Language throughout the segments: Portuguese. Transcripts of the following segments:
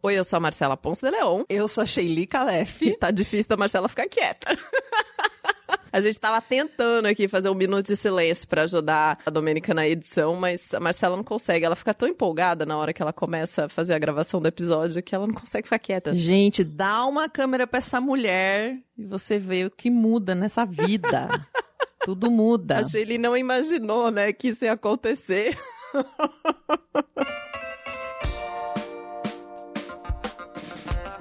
Oi, eu sou a Marcela Ponce de Leon. Eu sou a Sheili Calef. E tá difícil da Marcela ficar quieta. A gente tava tentando aqui fazer um minuto de silêncio para ajudar a Domênica na edição, mas a Marcela não consegue. Ela fica tão empolgada na hora que ela começa a fazer a gravação do episódio que ela não consegue ficar quieta. Gente, dá uma câmera pra essa mulher e você vê o que muda nessa vida. Tudo muda. A Sheili não imaginou, né, que isso ia acontecer.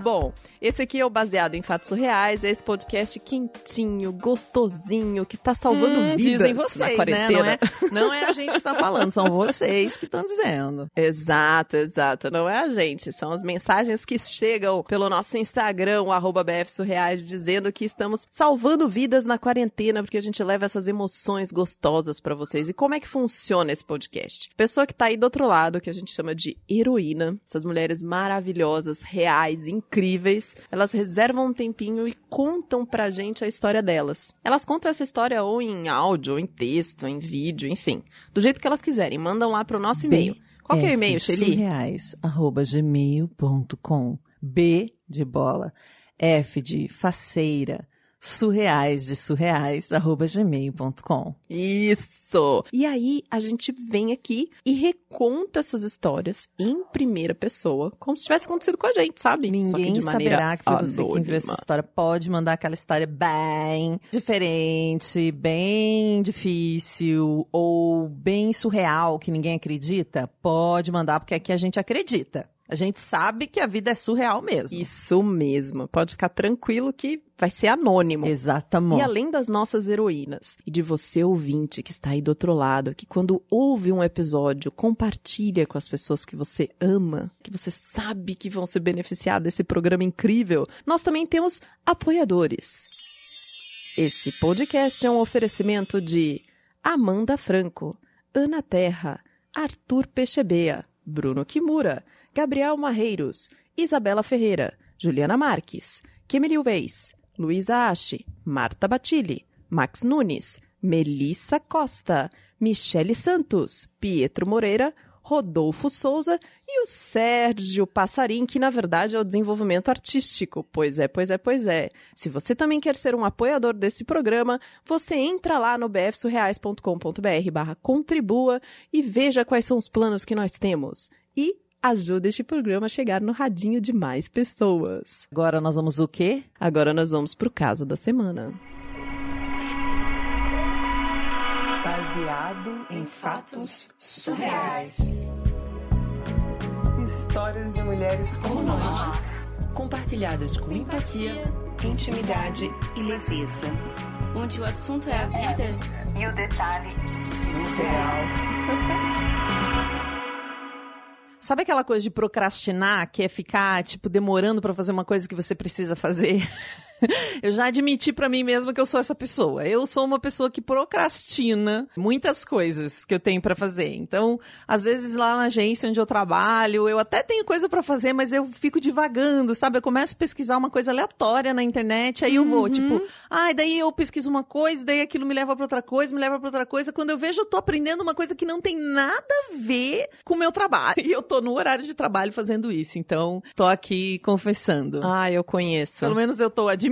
Bom, esse aqui é o Baseado em Fatos Reais, é esse podcast quentinho, gostosinho, que está salvando hum, vidas dizem vocês, né? Não é, não é a gente que está falando, são vocês que estão dizendo. Exato, exato. Não é a gente, são as mensagens que chegam pelo nosso Instagram, o BFSurreais, dizendo que estamos salvando vidas na quarentena, porque a gente leva essas emoções gostosas para vocês. E como é que funciona esse podcast? Pessoa que tá aí do outro lado, que a gente chama de heroína, essas mulheres maravilhosas, reais, incríveis, incríveis, elas reservam um tempinho e contam pra gente a história delas. Elas contam essa história ou em áudio, ou em texto, ou em vídeo, enfim, do jeito que elas quiserem. Mandam lá pro nosso e-mail. Qual que é o e-mail, Shelly? Surreais, arroba gmail.com. B de bola, F de faceira, surreais de surreais, arroba gmail.com. Isso! E aí a gente vem aqui e reconta essas histórias em primeira pessoa, como se tivesse acontecido com a gente, sabe? Ninguém que saberá que foi você quem viu essa história. Pode mandar aquela história bem diferente, bem difícil ou bem surreal que ninguém acredita. Pode mandar, porque aqui a gente acredita. A gente sabe que a vida é surreal mesmo. Isso mesmo. Pode ficar tranquilo que vai ser anônimo. Exatamente. E além das nossas heroínas e de você ouvinte que está aí do outro lado, que quando ouve um episódio, compartilha com as pessoas que você ama, que você sabe que vão se beneficiar desse programa incrível, nós também temos apoiadores. Esse podcast é um oferecimento de Amanda Franco, Ana Terra, Arthur Pechebea, Bruno Kimura, Gabriel Marreiros, Isabela Ferreira, Juliana Marques, Kemily Weiss, Luísa Ashe, Marta Batilli, Max Nunes, Melissa Costa, Michele Santos, Pietro Moreira, Rodolfo Souza e o Sérgio Passarim, que na verdade é o desenvolvimento artístico. Pois é, pois é, pois é. Se você também quer ser um apoiador desse programa, você entra lá no bfsurreais.com.br barra contribua e veja quais são os planos que nós temos. E ajuda este programa a chegar no radinho de mais pessoas. Agora nós vamos o quê? Agora nós vamos pro caso da semana. Baseado em fatos surreais. Histórias de mulheres como nós, compartilhadas com empatia, intimidade e leveza. Onde o assunto é a vida e o detalhe surreal. Sabe aquela coisa de procrastinar, que é ficar, tipo, demorando para fazer uma coisa que você precisa fazer? eu já admiti para mim mesma que eu sou essa pessoa. Eu sou uma pessoa que procrastina muitas coisas que eu tenho para fazer. Então, às vezes lá na agência onde eu trabalho, eu até tenho coisa para fazer, mas eu fico divagando, sabe? Eu começo a pesquisar uma coisa aleatória na internet, aí eu vou, Uhum. tipo, ai, ah, daí eu pesquiso uma coisa, daí aquilo me leva para outra coisa, me leva para outra coisa. Quando eu vejo, eu tô aprendendo uma coisa que não tem nada a ver com o meu trabalho. E eu tô no horário de trabalho fazendo isso. Então, tô aqui confessando. Ah, eu conheço. Pelo menos eu tô admitindo,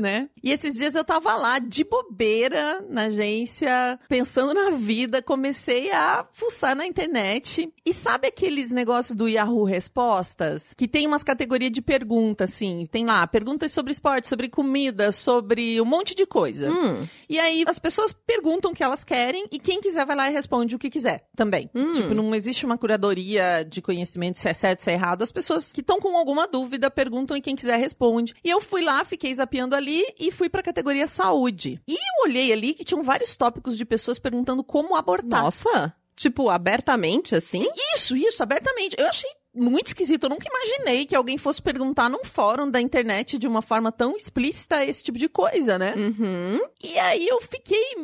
né? E esses dias eu tava lá de bobeira na agência, pensando na vida, comecei a fuçar na internet. E sabe aqueles negócios do Yahoo Respostas? Que tem umas categorias de perguntas, assim. Tem lá perguntas sobre esporte, sobre comida, sobre um monte de coisa. Hum. E aí as pessoas perguntam o que elas querem e quem quiser vai lá e responde o que quiser também. Hum. Tipo, não existe uma curadoria de conhecimento se é certo, se é errado. As pessoas que estão com alguma dúvida perguntam e quem quiser responde. E eu fui lá, fiquei zapeando ali e fui pra categoria saúde. E eu olhei ali que tinham vários tópicos de pessoas perguntando como abortar. Nossa! Tipo, abertamente assim? Isso, isso, abertamente. Eu achei muito esquisito. Eu nunca imaginei que alguém fosse perguntar num fórum da internet de uma forma tão explícita esse tipo de coisa, né? Uhum. E aí eu fiquei,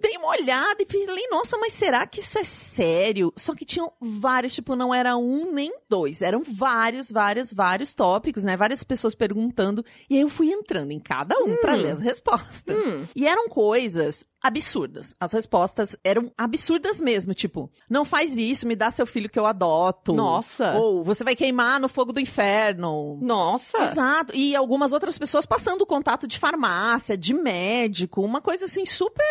dei uma olhada e falei, nossa, mas será que isso é sério? Só que tinham vários, tipo, não era um nem dois, eram vários, vários, vários tópicos, né? Várias pessoas perguntando. E aí eu fui entrando em cada um pra ler as respostas. Hum. E eram coisas absurdas. As respostas eram absurdas mesmo, tipo, não faz isso, me dá seu filho que eu adoto. Nossa. Ou Hell, você vai queimar no fogo do inferno. Nossa! Exato. E algumas outras pessoas passando contato de farmácia, de médico, uma coisa assim super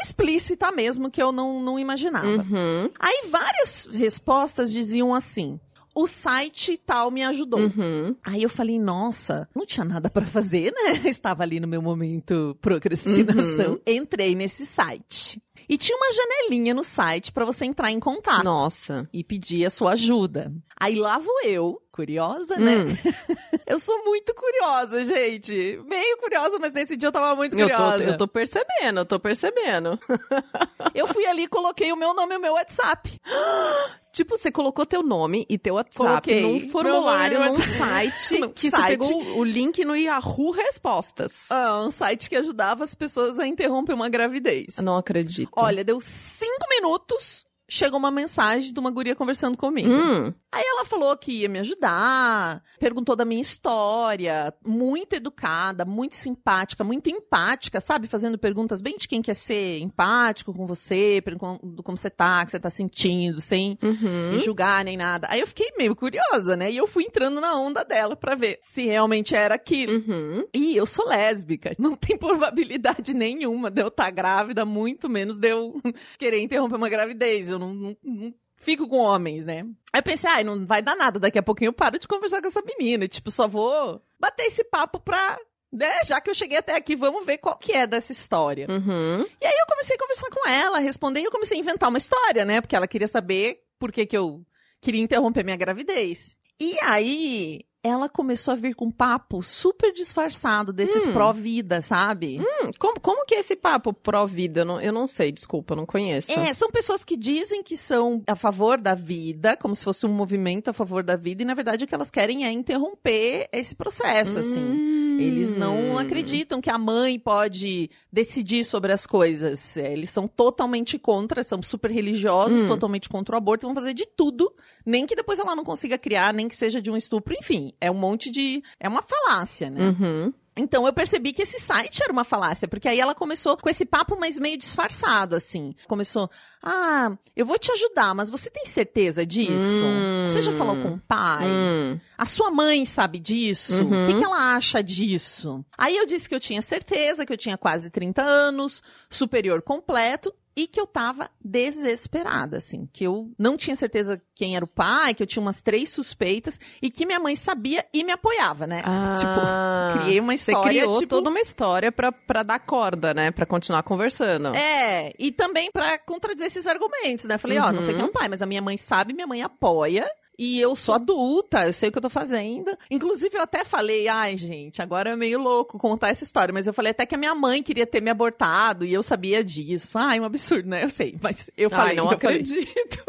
explícita mesmo que eu não, não imaginava. Uhum, Aí várias respostas diziam assim: o site tal me ajudou. uhum. Aí eu falei, nossa, não tinha nada pra fazer, né? Estava ali no meu momento procrastinação. Uhum. Entrei nesse site. E tinha uma janelinha no site pra você entrar em contato Nossa. e pedir a sua ajuda. Aí lá vou eu, curiosa, né? Hum, Eu sou muito curiosa, gente. Meio curiosa, mas nesse dia eu tava muito eu, curiosa. tô, eu tô percebendo, eu tô percebendo. Eu fui ali e coloquei o meu nome e o meu WhatsApp. Tipo, você colocou teu nome e teu WhatsApp Coloquei. num formulário, num site, Num que site. você pegou o link no Yahoo Respostas. Ah, um site que ajudava as pessoas a interromper uma gravidez. Eu não acredito. Olha, deu cinco minutos, chegou uma mensagem de uma guria conversando comigo. Hum, Aí ela falou que ia me ajudar, perguntou da minha história, muito educada, muito simpática, muito empática, sabe? Fazendo perguntas bem de quem quer ser empático com você, perguntando como você tá, o que você tá sentindo, sem uhum. julgar nem nada. Aí eu fiquei meio curiosa, né? E eu fui entrando na onda dela pra ver se realmente era aquilo. Uhum. E eu sou lésbica. Não tem probabilidade nenhuma de eu estar grávida, muito menos de eu querer interromper uma gravidez. Eu não, não- não fico com homens, né? Aí eu pensei, ai, não vai dar nada. Daqui a pouquinho eu paro de conversar com essa menina. E, tipo, só vou bater esse papo pra. Né? Já que eu cheguei até aqui, vamos ver qual que é dessa história. Uhum. E aí eu comecei a conversar com ela, responder e eu comecei a inventar uma história, né? Porque ela queria saber por que, que eu queria interromper minha gravidez. E aí ela começou a vir com um papo super disfarçado desses Hum. pró-vida, sabe? Hum, como, como que é esse papo pró-vida? Eu não, eu não sei, desculpa, não conheço. É, são pessoas que dizem que são a favor da vida, como se fosse um movimento a favor da vida, e na verdade o que elas querem é interromper esse processo, assim. Hum. Eles não acreditam que a mãe pode decidir sobre as coisas. É, Eles são totalmente contra, são super religiosos, Hum. totalmente contra o aborto, vão fazer de tudo, nem que depois ela não consiga criar, nem que seja de um estupro, enfim. É um monte de. É uma falácia, né? Uhum. Então eu percebi que esse site era uma falácia, porque aí ela começou com esse papo, mas meio disfarçado, assim. Começou, ah, eu vou te ajudar, mas você tem certeza disso? Hum. Você já falou com o pai? Hum. A sua mãe sabe disso? Uhum. O que, que ela acha disso? Aí eu disse que eu tinha certeza, que eu tinha quase 30 anos, superior completo, e que eu tava desesperada, assim. Que eu não tinha certeza quem era o pai, que eu tinha umas três suspeitas, e que minha mãe sabia e me apoiava, né? Ah, tipo, criei uma Você história, criou tipo... toda uma história pra, pra dar corda, né? Pra continuar conversando. É, e também pra contradizer esses argumentos, né? Falei, ó, não sei Uhum. quem é o pai, mas a minha mãe sabe, minha mãe apoia. E eu sou adulta, eu sei o que eu tô fazendo. Inclusive, eu até falei, ai, gente, agora é meio louco contar essa história, mas eu falei até que a minha mãe queria ter me abortado e eu sabia disso. Ai, um absurdo, né? Eu sei, mas eu falei. Ai, não eu falei. acredito.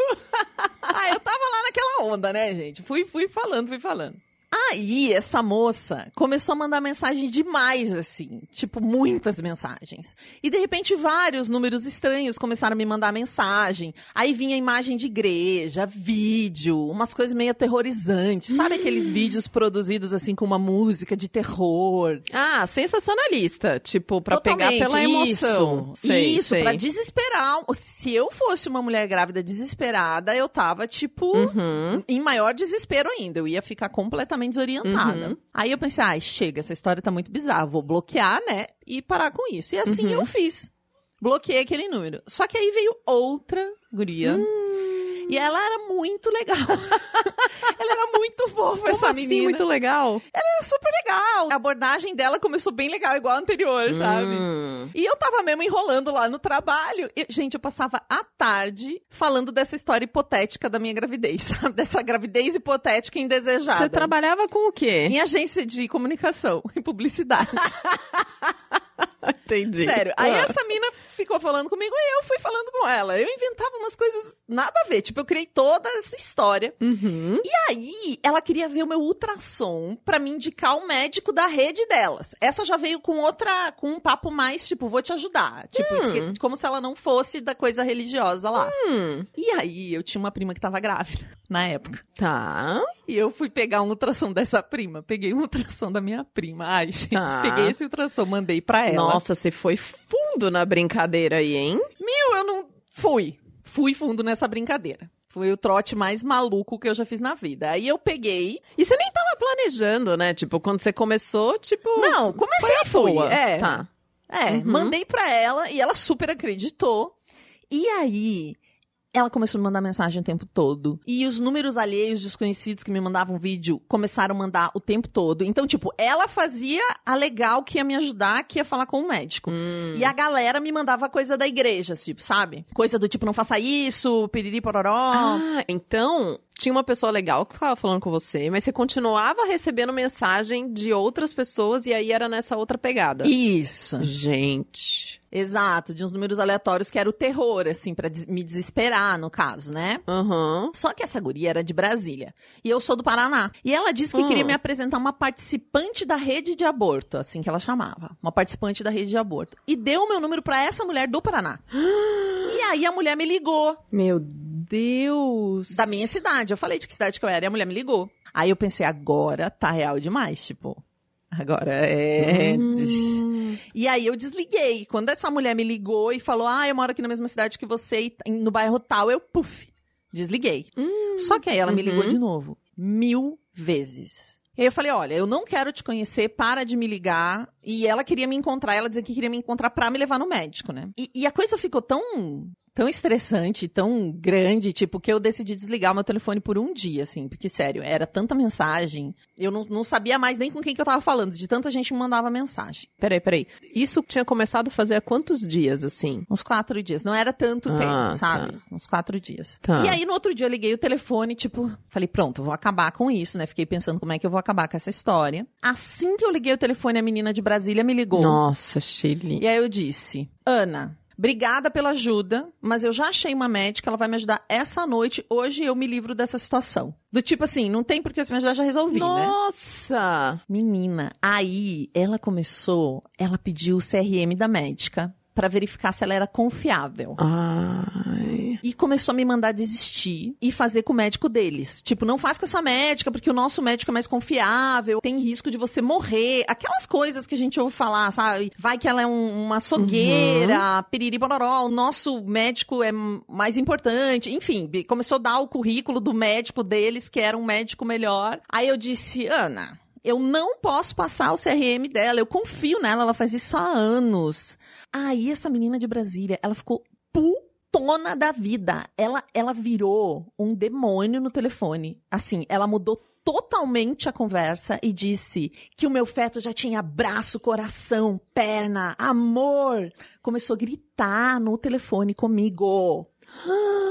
Ah, eu tava lá naquela onda, né, gente? Fui, fui falando, fui falando. Aí, essa moça começou a mandar mensagem demais, assim. Tipo, muitas mensagens. E, de repente, vários números estranhos começaram a me mandar mensagem. Aí vinha imagem de igreja, vídeo, umas coisas meio aterrorizantes. Sabe aqueles vídeos produzidos, assim, com uma música de terror? Ah, sensacionalista. Tipo, pra pegar Totalmente, pela emoção. Isso, Sei, isso sei. pra desesperar. Se eu fosse uma mulher grávida desesperada, eu tava, tipo, Uhum. em maior desespero ainda. Eu ia ficar completamente desorientada. Uhum. Aí eu pensei, ai, chega, essa história tá muito bizarra. Vou bloquear, né? E parar com isso. E assim Uhum. eu fiz. Bloqueei aquele número. Só que aí veio outra guria. Hum. E ela era muito legal. ela era muito fofa, Como essa assim, menina. muito legal. Era super legal. A abordagem dela começou bem legal, igual a anterior, sabe? Hum. E eu tava mesmo enrolando lá no trabalho. E, gente, eu passava a tarde falando dessa história hipotética da minha gravidez, sabe? Dessa gravidez hipotética e indesejada. Você trabalhava com o quê? Em agência de comunicação e publicidade. Entendi. Sério. Aí Ah. essa mina ficou falando comigo e eu fui falando com ela. Eu inventava umas coisas nada a ver. Tipo, eu criei toda essa história. Uhum. E aí, ela queria ver o meu ultrassom pra me indicar o médico da rede delas. Essa já veio com outra, com um papo mais, tipo, vou te ajudar. Tipo, Hum. como se ela não fosse da coisa religiosa lá. Hum. E aí, eu tinha uma prima que tava grávida, na época. Tá. E eu fui pegar um ultrassom dessa prima. Peguei um ultrassom da minha prima. Ai, gente, Tá. peguei esse ultrassom, mandei pra ela. Nossa, você foi fundo na brincadeira aí, hein? Meu, eu não fui. Fui fundo nessa brincadeira. Foi o trote mais maluco que eu já fiz na vida. Aí eu peguei. E você nem tava planejando, né? Tipo, quando você começou, tipo. Não, comecei a fui. boa. É, Tá. é Uhum. mandei pra ela e ela super acreditou. E aí, ela começou a me mandar mensagem o tempo todo. E os números alheios desconhecidos que me mandavam vídeo começaram a mandar o tempo todo. Então, tipo, ela fazia a legal que ia me ajudar, que ia falar com o médico. Hum. E a galera me mandava coisa da igreja, tipo, sabe? Coisa do tipo, não faça isso, piriri pororó. Ah, então tinha uma pessoa legal que ficava falando com você, mas você continuava recebendo mensagem de outras pessoas e aí era nessa outra pegada. Isso. Gente. Exato, de uns números aleatórios que era o terror, assim, pra des- me desesperar, no caso, né? Aham. Só que essa guria era de Brasília. E eu sou do Paraná. E ela disse que Hum. queria me apresentar uma participante da rede de aborto, assim que ela chamava. Uma participante da rede de aborto. E deu o meu número pra essa mulher do Paraná. e aí a mulher me ligou, Meu Deus. da minha cidade. Eu falei de que cidade que eu era e a mulher me ligou. Aí eu pensei, agora tá real demais, tipo. Agora é. Hum. E aí eu desliguei. Quando essa mulher me ligou e falou: Ah, eu moro aqui na mesma cidade que você, e t- no bairro tal, eu, puf, desliguei. Só que aí ela me ligou uhum. de novo. Mil vezes. E aí eu falei: Olha, eu não quero te conhecer, para de me ligar. E ela queria me encontrar, ela dizia que queria me encontrar pra me levar no médico, né? E, e a coisa ficou tão. Tão estressante, tão grande, tipo, que eu decidi desligar o meu telefone por um dia, assim, porque, sério, era tanta mensagem, eu não, não sabia mais nem com quem que eu tava falando, de tanta gente me mandava mensagem. Peraí, peraí. Isso tinha começado a fazer há quantos dias, assim? Uns quatro dias. Não era tanto Ah, tempo, sabe? Uns quatro dias. Tá. E aí, no outro dia, eu liguei o telefone, tipo, falei, pronto, vou acabar com isso, né? Fiquei pensando como é que eu vou acabar com essa história. Assim que eu liguei o telefone, a menina de Brasília me ligou. Nossa, Chile. E aí eu disse, Ana. Obrigada pela ajuda, mas eu já achei uma médica, ela vai me ajudar essa noite. Hoje eu me livro dessa situação. Do tipo assim, não tem porque você me ajudar, já resolvi, né? Nossa! Menina, aí ela começou, ela pediu o CRM da médica pra verificar se ela era confiável. Ai. E começou a me mandar desistir e fazer com o médico deles. Tipo, não faz com essa médica, porque o nosso médico é mais confiável, tem risco de você morrer. Aquelas coisas que a gente ouve falar, sabe? Vai que ela é um- uma açougueira, piriri bororó, o nosso médico é mais importante. Enfim, começou a dar o currículo do médico deles, que era um médico melhor. Aí eu disse, Ana. Eu não posso passar o CRM dela, eu confio nela, ela faz isso há anos. Aí essa menina de Brasília, ela ficou putona da vida. Ela, ela virou um demônio no telefone. Assim, ela mudou totalmente a conversa e disse que o meu feto já tinha braço, coração, perna, amor. Começou a gritar no telefone comigo.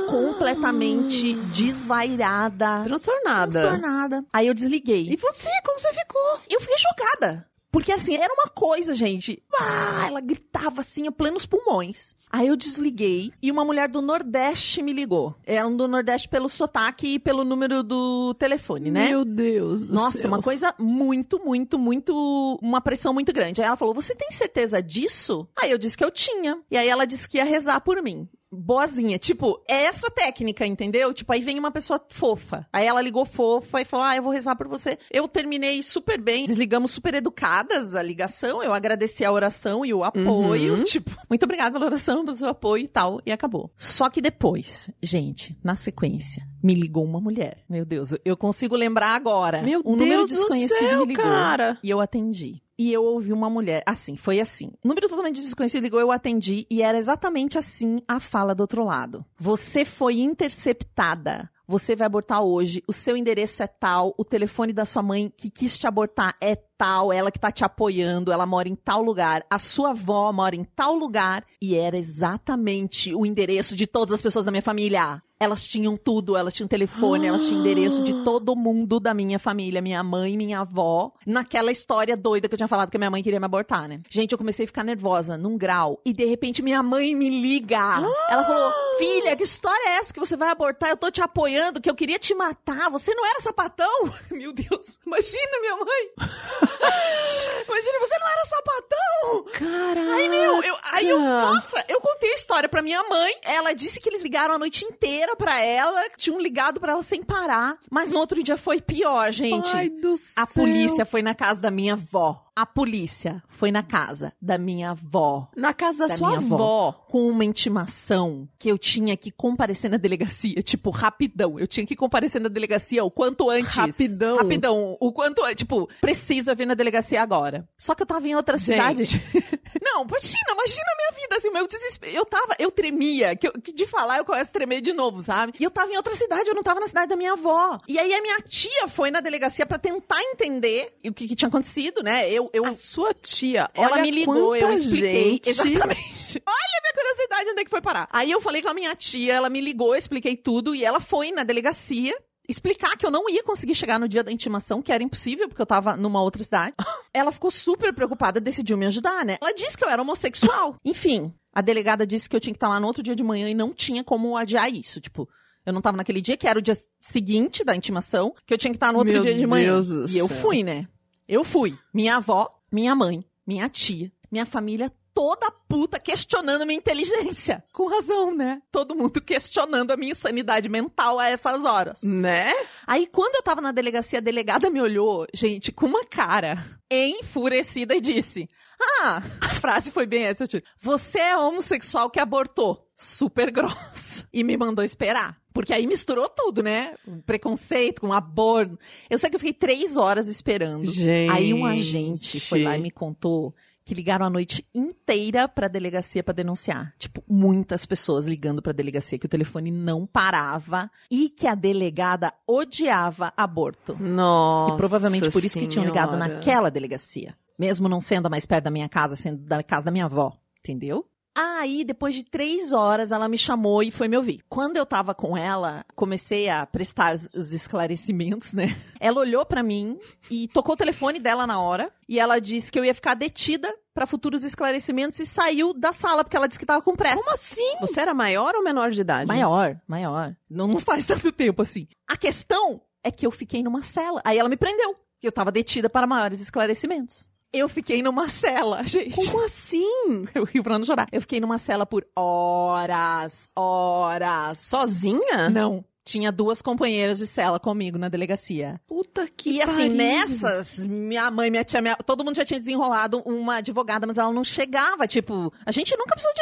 Completamente desvairada. Transtornada. Transtornada. Aí eu desliguei. E você, como você ficou? Eu fiquei chocada. Porque assim, era uma coisa, gente. Ah, ela gritava assim, a plenos pulmões. Aí eu desliguei e uma mulher do Nordeste me ligou. Era um do Nordeste pelo sotaque e pelo número do telefone, né? Meu Deus do Nossa, céu. uma coisa muito, muito, muito. Uma pressão muito grande. Aí ela falou: Você tem certeza disso? Aí eu disse que eu tinha. E aí ela disse que ia rezar por mim. Boazinha. Tipo, é essa técnica, entendeu? Tipo, aí vem uma pessoa fofa. Aí ela ligou fofa e falou: Ah, eu vou rezar por você. Eu terminei super bem. Desligamos super educadas a ligação. Eu agradeci a oração e o apoio. Uhum. Tipo, muito obrigada pela oração, pelo seu apoio e tal. E acabou. Só que depois, gente, na sequência, me ligou uma mulher. Meu Deus, eu consigo lembrar agora. Meu um número Deus do desconhecido céu, me ligou. cara. E eu atendi. E eu ouvi uma mulher, assim, foi assim. Número totalmente desconhecido ligou, eu atendi, e era exatamente assim a fala do outro lado. Você foi interceptada. Você vai abortar hoje, o seu endereço é tal, o telefone da sua mãe que quis te abortar é tal, ela que tá te apoiando, ela mora em tal lugar, a sua avó mora em tal lugar, e era exatamente o endereço de todas as pessoas da minha família. Elas tinham tudo, elas tinham telefone, elas tinham endereço de todo mundo da minha família, minha mãe, minha avó, naquela história doida que eu tinha falado que a minha mãe queria me abortar, né? Gente, eu comecei a ficar nervosa num grau e de repente minha mãe me liga. Ela falou: "Filha, que história é essa que você vai abortar? Eu tô te apoiando, que eu queria te matar. Você não era sapatão?" Meu Deus, imagina minha mãe. imagina, você não era sapatão. Caraca. Aí, meu, eu, aí eu, nossa, eu contei a história pra minha mãe. Ela disse que eles ligaram a noite inteira pra ela, que tinham ligado pra ela sem parar. Mas no outro dia foi pior, gente. Ai do céu. a polícia foi na casa da minha avó. A polícia foi na casa da minha avó Na casa da, Da sua avó. avó. com uma intimação que eu tinha que comparecer na delegacia, tipo, rapidão. Eu tinha que comparecer na delegacia o quanto antes. Rapidão. Rapidão. O quanto antes. Tipo, precisa vir na delegacia agora. Só que eu tava em outra Gente. cidade. Não, imagina, imagina a minha vida, assim, meu desespero. Eu tava, eu tremia, que, eu- que de falar eu começo a tremer de novo, sabe? E eu tava em outra cidade, eu não tava na cidade da minha avó. E aí a minha tia foi na delegacia pra tentar entender o que, que tinha acontecido, né? Eu, eu A sua tia, ela me ligou, eu expliquei. gente. Exatamente. Olha a minha curiosidade, onde é que foi parar. Aí eu falei com a minha tia, ela me ligou, eu expliquei tudo, e ela foi na delegacia explicar que eu não ia conseguir chegar no dia da intimação, que era impossível, porque eu tava numa outra cidade. Ela ficou super preocupada, decidiu me ajudar, né? Ela disse que eu era homossexual. Enfim, a delegada disse que eu tinha que estar lá no outro dia de manhã e não tinha como adiar isso. Tipo, eu não tava naquele dia, que era o dia seguinte da intimação, que eu tinha que estar no outro Meu dia de manhã. Deus do e eu céu. fui, né? Eu fui. Minha avó, minha mãe, minha tia, minha família toda puta questionando minha inteligência. Com razão, né? Todo mundo questionando a minha sanidade mental a essas horas. Né? Aí, quando eu tava na delegacia, a delegada me olhou, gente, com uma cara enfurecida e disse: Ah, a frase foi bem essa, eu te... Você é homossexual que abortou. Super grossa. E me mandou esperar. Porque aí misturou tudo, né? Preconceito com aborto. Eu sei que eu fiquei três horas esperando. Gente. Aí um agente foi lá e me contou que ligaram a noite inteira pra delegacia pra denunciar. Tipo, muitas pessoas ligando pra delegacia que o telefone não parava e que a delegada odiava aborto. Nossa que provavelmente por isso que tinham ligado Senhora. naquela delegacia. Mesmo não sendo a mais perto da minha casa, sendo da casa da minha avó. Entendeu? Aí, depois de três horas, ela me chamou e foi me ouvir. Quando eu tava com ela, comecei a prestar os- os esclarecimentos, né? Ela olhou pra mim e tocou o telefone dela na hora. E ela disse que eu ia ficar detida pra futuros esclarecimentos e saiu da sala, porque ela disse que tava com pressa. Como assim? Você era maior ou menor de idade? Maior, maior. Não, não faz tanto tempo assim. A questão é que eu fiquei numa cela. Aí ela me prendeu. que Eu tava detida para maiores esclarecimentos. Eu fiquei numa cela, gente. Como assim? Eu rio pra não chorar. Eu fiquei numa cela por horas, horas. Sozinha? Não. Tinha duas companheiras de cela comigo na delegacia. Puta que E assim, pariu. nessas, minha mãe, minha tia, minha- todo mundo já tinha desenrolado uma advogada, mas ela não chegava. Tipo, a gente nunca precisou de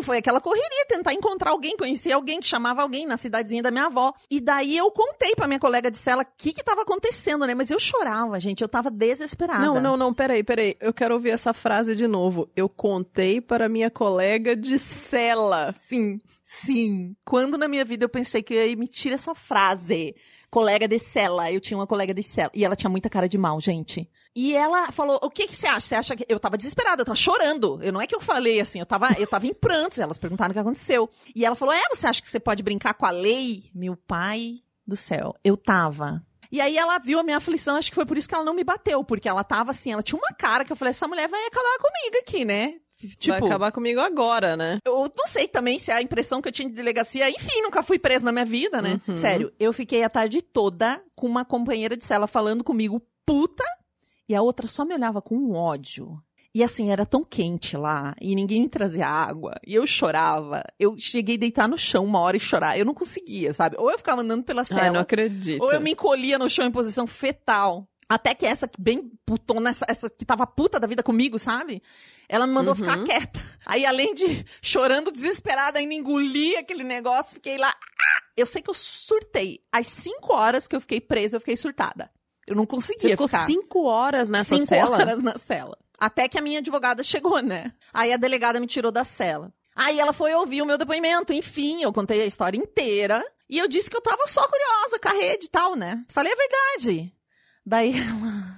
Foi aquela correria, tentar encontrar alguém, conhecer alguém que chamava alguém na cidadezinha da minha avó. E daí eu contei pra minha colega de cela o que que tava acontecendo, né? Mas eu chorava, gente. Eu tava desesperada. Não, não, não, peraí, peraí. Eu quero ouvir essa frase de novo. Eu contei para minha colega de cela. Sim, sim. Quando na minha vida eu pensei que eu ia emitir essa frase, colega de cela, eu tinha uma colega de cela, e ela tinha muita cara de mal, gente. E ela falou: "O que que você acha? Você acha que eu tava desesperada, eu tava chorando. Eu não é que eu falei assim, eu tava, eu tava em prantos, elas perguntaram o que aconteceu. E ela falou: "É, você acha que você pode brincar com a lei?" Meu pai do céu, eu tava e aí ela viu a minha aflição, acho que foi por isso que ela não me bateu, porque ela tava assim, ela tinha uma cara que eu falei, essa mulher vai acabar comigo aqui, né? Vai acabar comigo agora, né? Eu não sei também se é a impressão que eu tinha de delegacia. Enfim, nunca fui presa na minha vida, né? Uhum. Sério, eu fiquei a tarde toda com uma companheira de cela falando comigo, puta, e a outra só me olhava com um ódio. E assim, era tão quente lá, e ninguém me trazia água, e eu chorava. Eu cheguei a deitar no chão uma hora e chorar. Eu não conseguia, sabe? Ou eu ficava andando pela Ai, cela, não acredito. ou eu me encolhia no chão em posição fetal. Até que essa que bem putona, essa, essa que tava puta da vida comigo, sabe? Ela me mandou Uhum. ficar quieta. Aí, além de chorando desesperada, ainda engoli aquele negócio, fiquei lá. Ah! Eu sei que eu surtei. Às cinco horas que eu fiquei presa, eu fiquei surtada. Eu não conseguia Você ficou ficar. cinco horas nessa cinco cela? horas na cela. Até que a minha advogada chegou, né? Aí a delegada me tirou da cela. Aí ela foi ouvir o meu depoimento. Enfim, eu contei a história inteira. E eu disse que eu tava só curiosa com a rede e tal, né? Falei a verdade. Daí ela.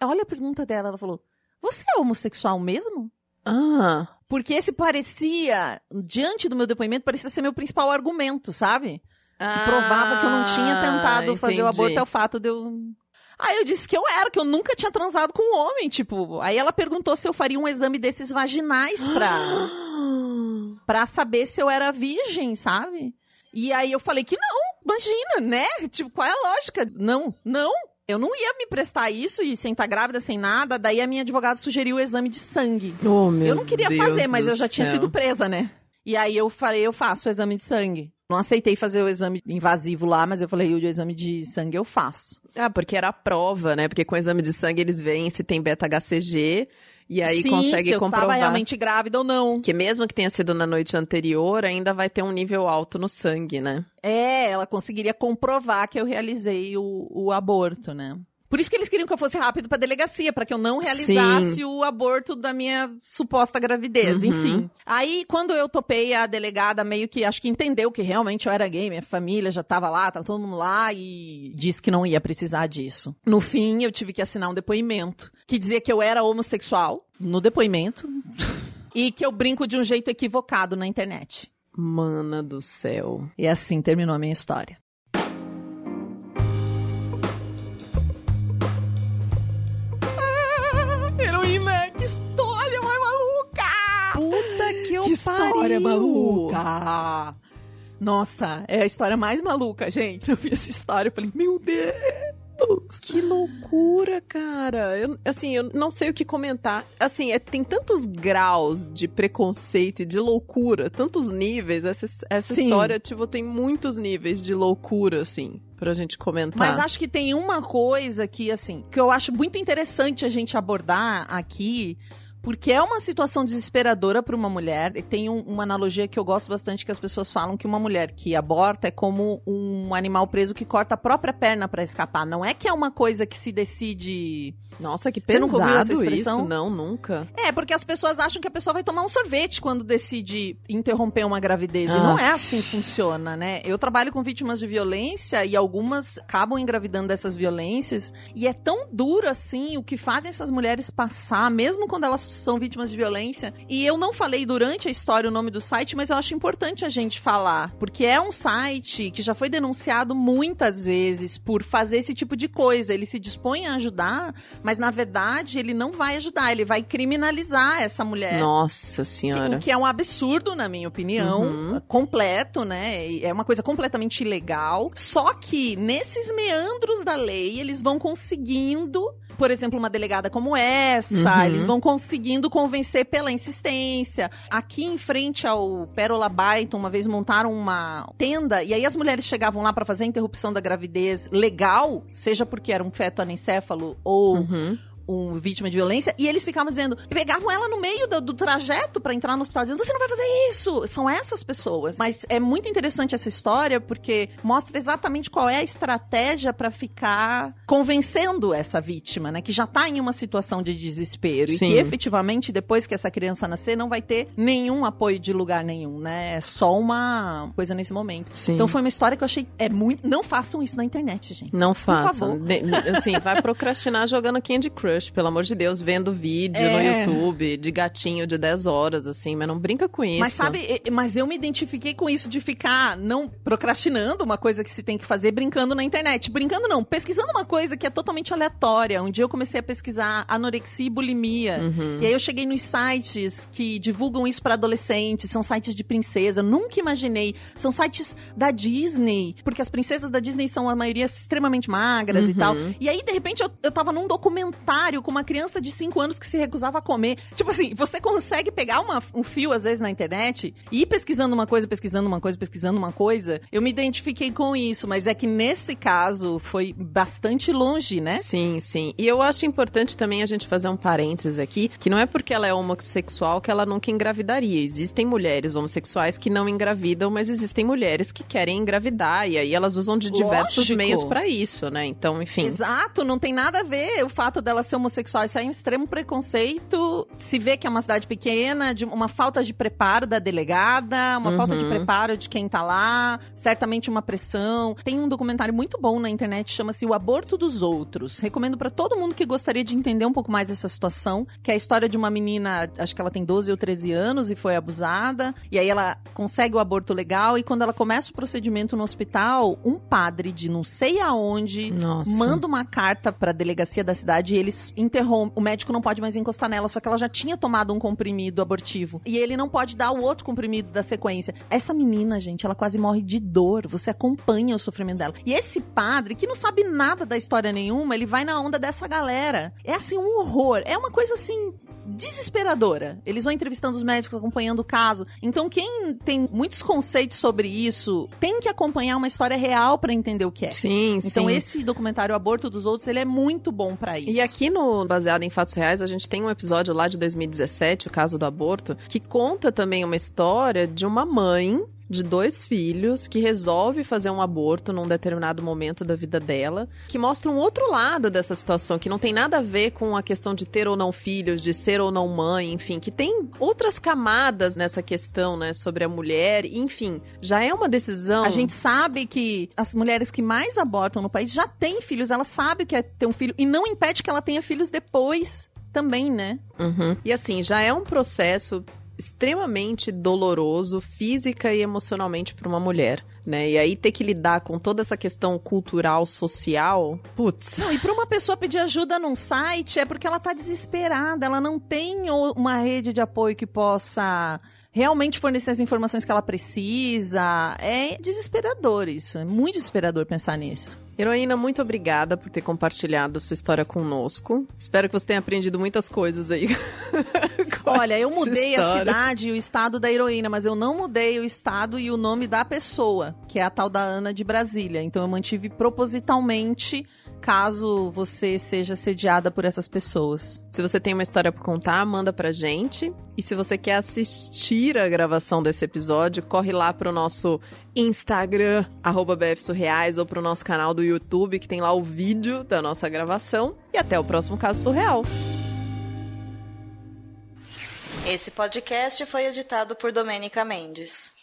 Olha a pergunta dela. Ela falou: Você é homossexual mesmo? Ah, Porque esse parecia, diante do meu depoimento, parecia ser meu principal argumento, sabe? Que provava que eu não tinha tentado fazer o Ah, entendi. aborto é o fato de eu. Aí eu disse que eu era, que eu nunca tinha transado com um homem, tipo. Aí ela perguntou se eu faria um exame desses vaginais pra, pra saber se eu era virgem, sabe? E aí eu falei que não, imagina, né? Tipo, qual é a lógica? Não, não. Eu não ia me prestar isso e sem estar grávida, sem nada. Daí a minha advogada sugeriu o exame de sangue. Oh, meu eu não queria Deus fazer, mas eu já tinha céu. sido presa, né? E aí eu falei, eu faço o exame de sangue. Não aceitei fazer o exame invasivo lá, mas eu falei, o exame de sangue eu faço. Ah, porque era a prova, né? Porque com o exame de sangue eles veem se tem beta-HCG e aí Sim, consegue se eu comprovar. tava realmente grávida ou não. Que mesmo que tenha sido na noite anterior, ainda vai ter um nível alto no sangue, né? É, ela conseguiria comprovar que eu realizei o, o aborto, né? Por isso que eles queriam que eu fosse rápido pra delegacia, pra que eu não realizasse o aborto da minha suposta gravidez, Uhum. enfim. Aí, quando eu topei, a delegada meio que, acho que entendeu que realmente eu era gay, minha família já tava lá, tava todo mundo lá e disse que não ia precisar disso. No fim, eu tive que assinar um depoimento que dizia que eu era homossexual, no depoimento, e que eu brinco de um jeito equivocado na internet. Mana do céu. E assim terminou a minha história. História maluca! Nossa, é a história mais maluca, gente. Eu vi essa história e falei, meu Deus! Que loucura, cara. Eu, assim, eu não sei o que comentar. Assim, é- tem tantos graus de preconceito e de loucura, tantos níveis. Essa, essa Sim. história, tipo, tem muitos níveis de loucura, assim, pra gente comentar. Mas acho que tem uma coisa que, assim, que eu acho muito interessante a gente abordar aqui, porque é uma situação desesperadora para uma mulher. E tem um- uma analogia que eu gosto bastante que as pessoas falam que uma mulher que aborta é como um animal preso que corta a própria perna para escapar. Não é que é uma coisa que se decide. Nossa, que Você pesado nunca ouviu essa expressão? isso. Não, nunca. É, porque as pessoas acham que a pessoa vai tomar um sorvete quando decide interromper uma gravidez. E não é Ah. assim que funciona, né? Eu trabalho com vítimas de violência e algumas acabam engravidando dessas violências. E é tão duro assim o que fazem essas mulheres passar, mesmo quando elas são vítimas de violência. E eu não falei durante a história o nome do site, mas eu acho importante a gente falar. Porque é um site que já foi denunciado muitas vezes por fazer esse tipo de coisa. Ele se dispõe a ajudar, mas na verdade ele não vai ajudar, ele vai criminalizar essa mulher. Nossa Que- senhora. o que é um absurdo, na minha opinião, Uhum. completo, né? É uma coisa completamente ilegal. Só que nesses meandros da lei, eles vão conseguindo. Por exemplo, uma delegada como essa, Uhum. eles vão conseguindo convencer pela insistência. Aqui em frente ao Pérola Byton, uma vez montaram uma tenda e aí as mulheres chegavam lá para fazer a interrupção da gravidez legal, seja porque era um feto anencéfalo ou Uhum. Um vítima de violência, e eles ficavam dizendo, pegavam ela no meio do, do trajeto pra entrar no hospital, dizendo, você não vai fazer isso! São essas pessoas. Mas é muito interessante essa história, porque mostra exatamente qual é a estratégia pra ficar convencendo essa vítima, né? Que já tá em uma situação de desespero, e Sim. que efetivamente, depois que essa criança nascer, não vai ter nenhum apoio de lugar nenhum, né? É só uma coisa nesse momento. Sim. Então foi uma história que eu achei, é muito... Não façam isso na internet, gente. Não façam. Assim, vai procrastinar jogando Candy Crush, pelo amor de Deus, vendo vídeo no É. YouTube de gatinho de 10 horas, assim, mas não brinca com isso. Mas sabe, e- mas eu me identifiquei com isso de ficar não procrastinando uma coisa que se tem que fazer brincando na internet. Brincando não, pesquisando uma coisa que é totalmente aleatória. Um dia eu comecei a pesquisar anorexia e bulimia. Uhum. E aí eu cheguei nos sites que divulgam isso pra adolescentes, são sites de princesa, nunca imaginei. São sites da Disney, porque as princesas da Disney são a maioria extremamente magras e Uhum. tal. E aí, de repente, eu, eu tava num documentário com uma criança de 5 anos que se recusava a comer. Tipo assim, você consegue pegar uma- um fio, às vezes, na internet e ir pesquisando uma coisa, pesquisando uma coisa, pesquisando uma coisa. Eu me identifiquei com isso, mas é que nesse caso foi bastante longe, né? Sim, sim. E eu acho importante também a gente fazer um parênteses aqui, que não é porque ela é homossexual que ela nunca engravidaria. Existem mulheres homossexuais que não engravidam, mas existem mulheres que querem engravidar e aí elas usam de diversos Lógico. meios pra isso, né? Então, enfim. Exato, não tem nada a ver o fato dela ser homossexual. Isso é um extremo preconceito. Se vê que é uma cidade pequena, de uma falta de preparo da delegada, uma Uhum. falta de preparo de quem tá lá, certamente uma pressão. Tem um documentário muito bom na internet, chama-se O Aborto dos Outros. Recomendo pra todo mundo que gostaria de entender um pouco mais essa situação, que é a história de uma menina, acho que ela tem 12 ou 13 anos e foi abusada, e aí ela consegue o aborto legal e quando ela começa o procedimento no hospital, um padre de não sei aonde Nossa. manda uma carta pra delegacia da cidade e eles interrompem. O médico não pode mais encostar nela, só que ela já tinha tomado um comprimido abortivo. E ele não pode dar o outro comprimido da sequência. Essa menina, gente, ela quase morre de dor. Você acompanha o sofrimento dela. E esse padre, que não sabe nada da história nenhuma, ele vai na onda dessa galera. É assim, um horror. É uma coisa assim. desesperadora. Eles vão entrevistando os médicos, acompanhando o caso. Então, quem tem muitos conceitos sobre isso, tem que acompanhar uma história real para entender o que é. Sim, Então, sim. esse documentário Aborto dos Outros, ele é muito bom para isso. E aqui no Baseado em Fatos Reais, a gente tem um episódio lá de 2017, o caso do aborto, que conta também uma história de uma mãe de dois filhos que resolve fazer um aborto num determinado momento da vida dela, que mostra um outro lado dessa situação, que não tem nada a ver com a questão de ter ou não filhos, de ser ou não mãe, enfim, que tem outras camadas nessa questão, né, sobre a mulher, enfim, já é uma decisão. A gente sabe que as mulheres que mais abortam no país já têm filhos, ela sabe o que é ter um filho e não impede que ela tenha filhos depois também, né? Uhum. E assim, já é um processo extremamente doloroso física e emocionalmente para uma mulher, né? E aí ter que lidar com toda essa questão cultural, social, putz. Não, e para uma pessoa pedir ajuda num site é porque ela tá desesperada, ela não tem uma rede de apoio que possa realmente fornecer as informações que ela precisa. É desesperador isso, é muito desesperador pensar nisso. Heroína, muito obrigada por ter compartilhado sua história conosco. Espero que você tenha aprendido muitas coisas aí. Olha, eu mudei a cidade e o estado da heroína, mas eu não mudei o estado e o nome da pessoa, que é a tal da Ana de Brasília. Então eu mantive propositalmente, caso você seja sediada por essas pessoas. Se você tem uma história pra contar, manda pra gente. E se você quer assistir a gravação desse episódio, corre lá pro nosso Instagram, arroba BFSurreais, ou pro nosso canal do YouTube, que tem lá o vídeo da nossa gravação. E até o próximo caso surreal. Esse podcast foi editado por Domênica Mendes.